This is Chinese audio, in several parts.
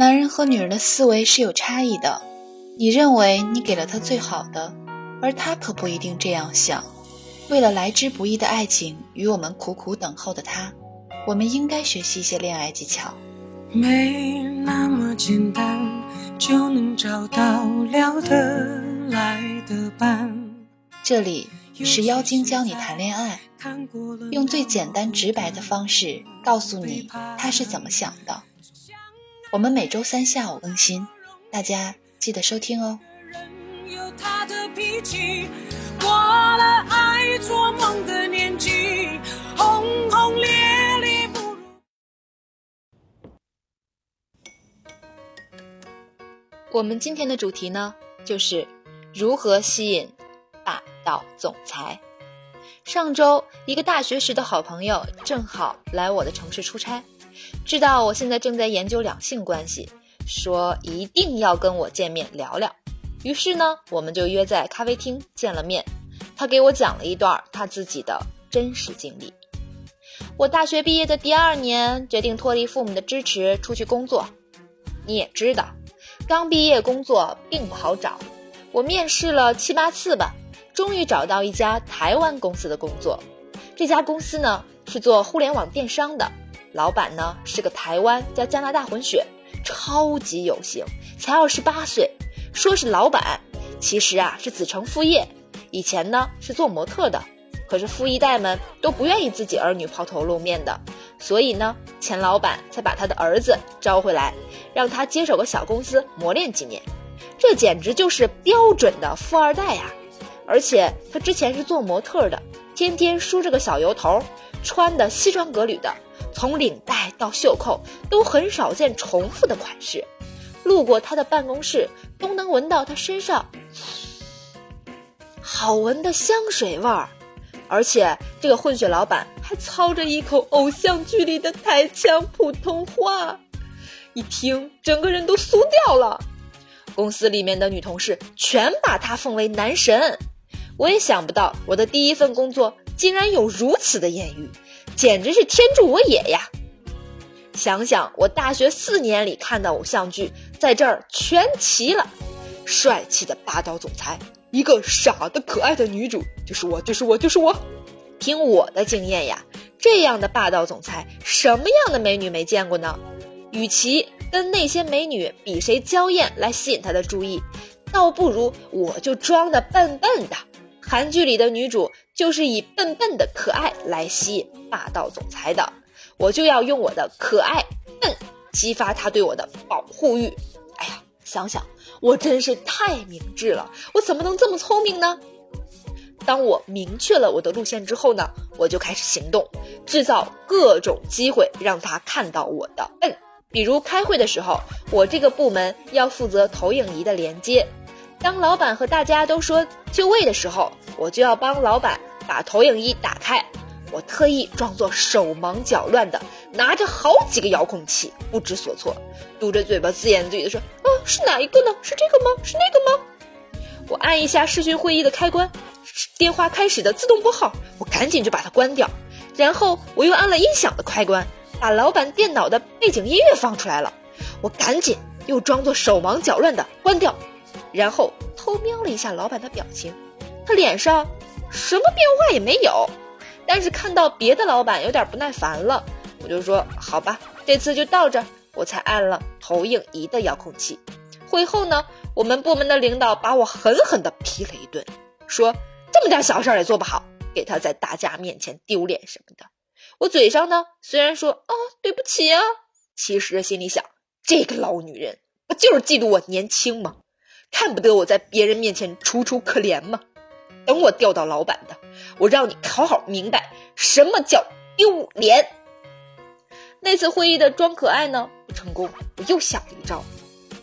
男人和女人的思维是有差异的，你认为你给了他最好的，而他可不一定这样想。为了来之不易的爱情与我们苦苦等候的他，我们应该学习一些恋爱技巧。没那么简单就能找到聊得来的伴。这里是妖精教你谈恋爱，用最简单直白的方式告诉你他是怎么想的。我们每周三下午更新，大家记得收听哦。我们今天的主题呢，就是如何吸引霸道总裁。上周，一个大学时的好朋友正好来我的城市出差。知道我现在正在研究两性关系，说一定要跟我见面聊聊。于是呢，我们就约在咖啡厅见了面。他给我讲了一段他自己的真实经历。我大学毕业的第二年，决定脱离父母的支持出去工作。你也知道，刚毕业工作并不好找。我面试了七八次吧，终于找到一家台湾公司的工作。这家公司呢，是做互联网电商的。老板呢是个台湾加加拿大混血，超级有型，才二十八岁。说是老板，其实啊是子承父业。以前呢是做模特的，可是富一代们都不愿意自己儿女抛头露面的，所以呢钱老板才把他的儿子招回来，让他接手个小公司磨练几年。这简直就是标准的富二代呀！而且他之前是做模特的，天天梳着个小油头，穿的西装革履的。从领带到袖扣都很少见重复的款式，路过他的办公室都能闻到他身上好闻的香水味儿，而且这个混血老板还操着一口偶像剧里的台腔普通话，一听整个人都酥掉了。公司里面的女同事全把他奉为男神，我也想不到我的第一份工作竟然有如此的艳遇。简直是天助我也呀！想想我大学四年里看的偶像剧，在这儿全齐了：帅气的霸道总裁，一个傻的可爱的女主，就是我，就是我，就是我。听我的经验呀，这样的霸道总裁，什么样的美女没见过呢？与其跟那些美女比谁娇艳来吸引他的注意，倒不如我就装的笨笨的。韩剧里的女主就是以笨笨的可爱来吸引霸道总裁的，我就要用我的可爱笨激发他对我的保护欲。哎呀，想想我真是太明智了，我怎么能这么聪明呢？当我明确了我的路线之后呢，我就开始行动，制造各种机会让他看到我的笨。比如开会的时候，我这个部门要负责投影仪的连接。当老板和大家都说就位的时候，我就要帮老板把投影仪打开。我特意装作手忙脚乱的，拿着好几个遥控器，不知所措，嘟着嘴巴自言自语的说：“啊，是哪一个呢？是这个吗？是那个吗？”我按一下视讯会议的开关，电话开始的自动拨号，我赶紧就把它关掉。然后我又按了音响的开关，把老板电脑的背景音乐放出来了。我赶紧又装作手忙脚乱的关掉。然后偷瞄了一下老板的表情，他脸上什么变化也没有，但是看到别的老板有点不耐烦了，我就说好吧，这次就到这，我才按了投影仪的遥控器。会后呢，我们部门的领导把我狠狠地批了一顿，说这么点小事也做不好，给他在大家面前丢脸什么的。我嘴上呢虽然说哦对不起啊，其实心里想这个老女人不就是嫉妒我年轻吗？看不得我在别人面前楚楚可怜吗？等我调到老板的，我让你好好明白什么叫丢脸。那次会议的装可爱呢不成功，我又想了一招。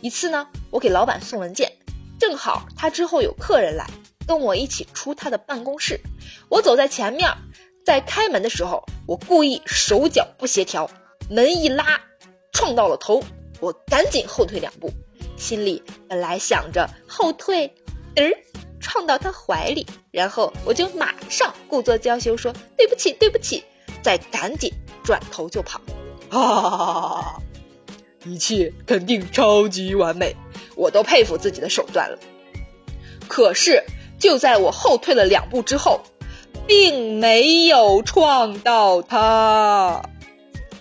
一次呢，我给老板送文件，正好他之后有客人来，跟我一起出他的办公室。我走在前面，在开门的时候，我故意手脚不协调，门一拉，撞到了头，我赶紧后退两步。心里本来想着后退，嘚儿撞到他怀里，然后我就马上故作娇羞说对不起对不起，再赶紧转头就跑。哈啊！一切肯定超级完美，我都佩服自己的手段了。可是就在我后退了两步之后，并没有撞到他，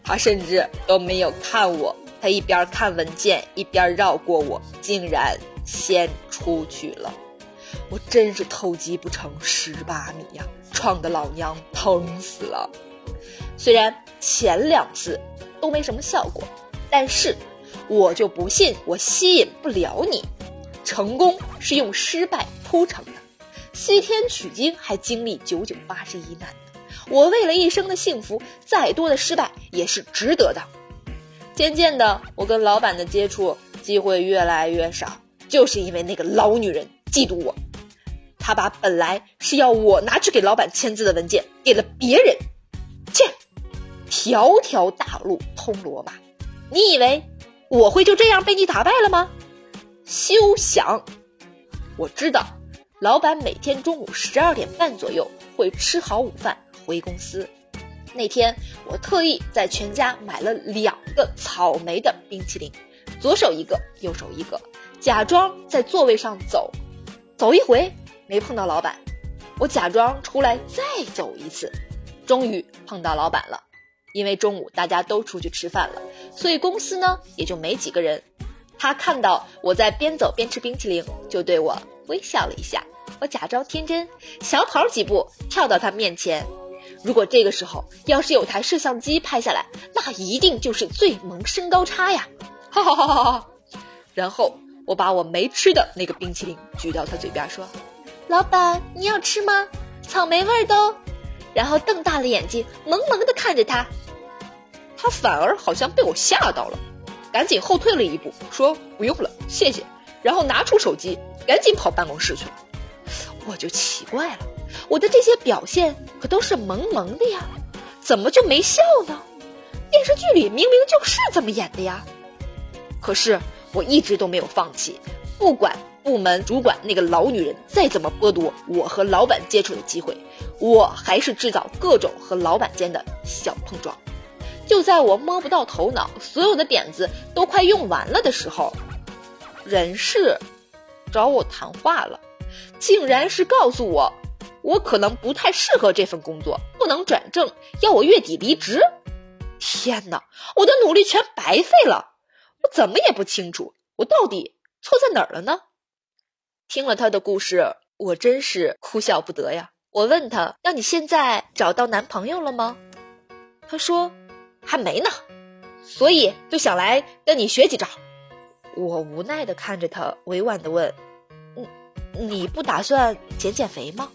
他甚至都没有看我，他一边看文件一边绕过我，竟然先出去了。我真是偷鸡不成蚀把米呀，撞的老娘疼死了。虽然前两次都没什么效果，但是我就不信我吸引不了你。成功是用失败铺成的，西天取经还经历九九八十一难。我为了一生的幸福，再多的失败也是值得的。渐渐的，我跟老板的接触机会越来越少，就是因为那个老女人嫉妒我，她把本来是要我拿去给老板签字的文件给了别人。切，条条大路通罗马，你以为我会就这样被你打败了吗？休想！我知道，老板每天中午十二点半左右会吃好午饭回公司。那天我特意在全家买了两个草莓的冰淇淋，左手一个，右手一个，假装在座位上走，走一回没碰到老板，我假装出来再走一次，终于碰到老板了。因为中午大家都出去吃饭了，所以公司呢也就没几个人。他看到我在边走边吃冰淇淋，就对我微笑了一下。我假装天真，小跑几步跳到他面前。如果这个时候要是有台摄像机拍下来，那一定就是最萌身高差呀！哈哈哈哈哈哈。然后我把我没吃的那个冰淇淋举到他嘴边，说：“老板，你要吃吗？草莓味的哦。”然后瞪大了眼睛，萌萌的看着他。他反而好像被我吓到了。赶紧后退了一步，说不用了，谢谢。然后拿出手机，赶紧跑办公室去了。我就奇怪了，我的这些表现可都是萌萌的呀，怎么就没笑呢？电视剧里明明就是这么演的呀。可是我一直都没有放弃，不管部门主管那个老女人再怎么剥夺我和老板接触的机会，我还是制造各种和老板间的小碰撞。就在我摸不到头脑，所有的点子都快用完了的时候，人事找我谈话了，竟然是告诉我，我可能不太适合这份工作，不能转正，要我月底离职。天哪，我的努力全白费了！我怎么也不清楚，我到底错在哪儿了呢？听了他的故事，我真是哭笑不得呀。我问他：“那你现在找到男朋友了吗？”他说。还没呢，所以就想来跟你学几招。我无奈的看着他，委婉的问：“你你不打算减减肥吗？”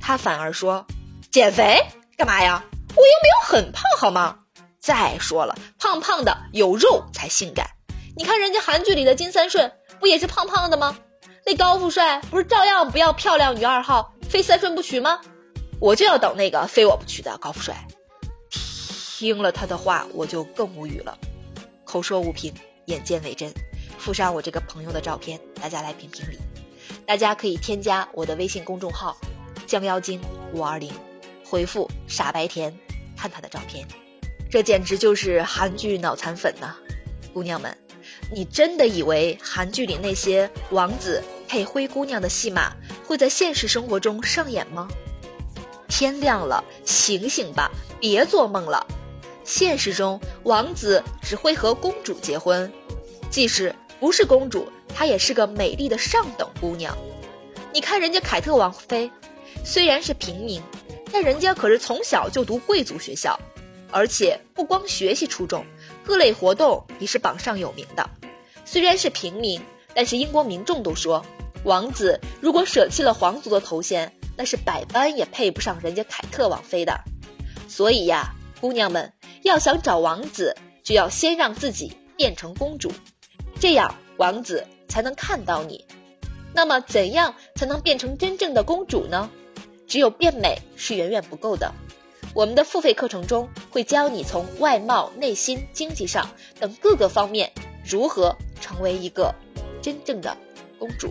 他反而说：“减肥干嘛呀？我又没有很胖，好吗？再说了，胖胖的有肉才性感。你看人家韩剧里的金三顺不也是胖胖的吗？那高富帅不是照样不要漂亮女二号，非三顺不娶吗？我就要等那个非我不娶的高富帅。”听了他的话，我就更无语了。口说无凭，眼见为真，附上我这个朋友的照片，大家来评评理。大家可以添加我的微信公众号“降妖精五二零”，回复“傻白甜”，看他的照片。这简直就是韩剧脑残粉呐！姑娘们，你真的以为韩剧里那些王子配灰姑娘的戏码会在现实生活中上演吗？天亮了，醒醒吧，别做梦了！现实中，王子只会和公主结婚，即使不是公主，她也是个美丽的上等姑娘。你看人家凯特王妃，虽然是平民，但人家可是从小就读贵族学校，而且不光学习出众，各类活动也是榜上有名的。虽然是平民，但是英国民众都说，王子如果舍弃了皇族的头衔，那是百般也配不上人家凯特王妃的。所以呀，姑娘们。要想找王子，就要先让自己变成公主，这样王子才能看到你。那么，怎样才能变成真正的公主呢？只有变美是远远不够的。我们的付费课程中会教你从外貌、内心、经济上等各个方面如何成为一个真正的公主。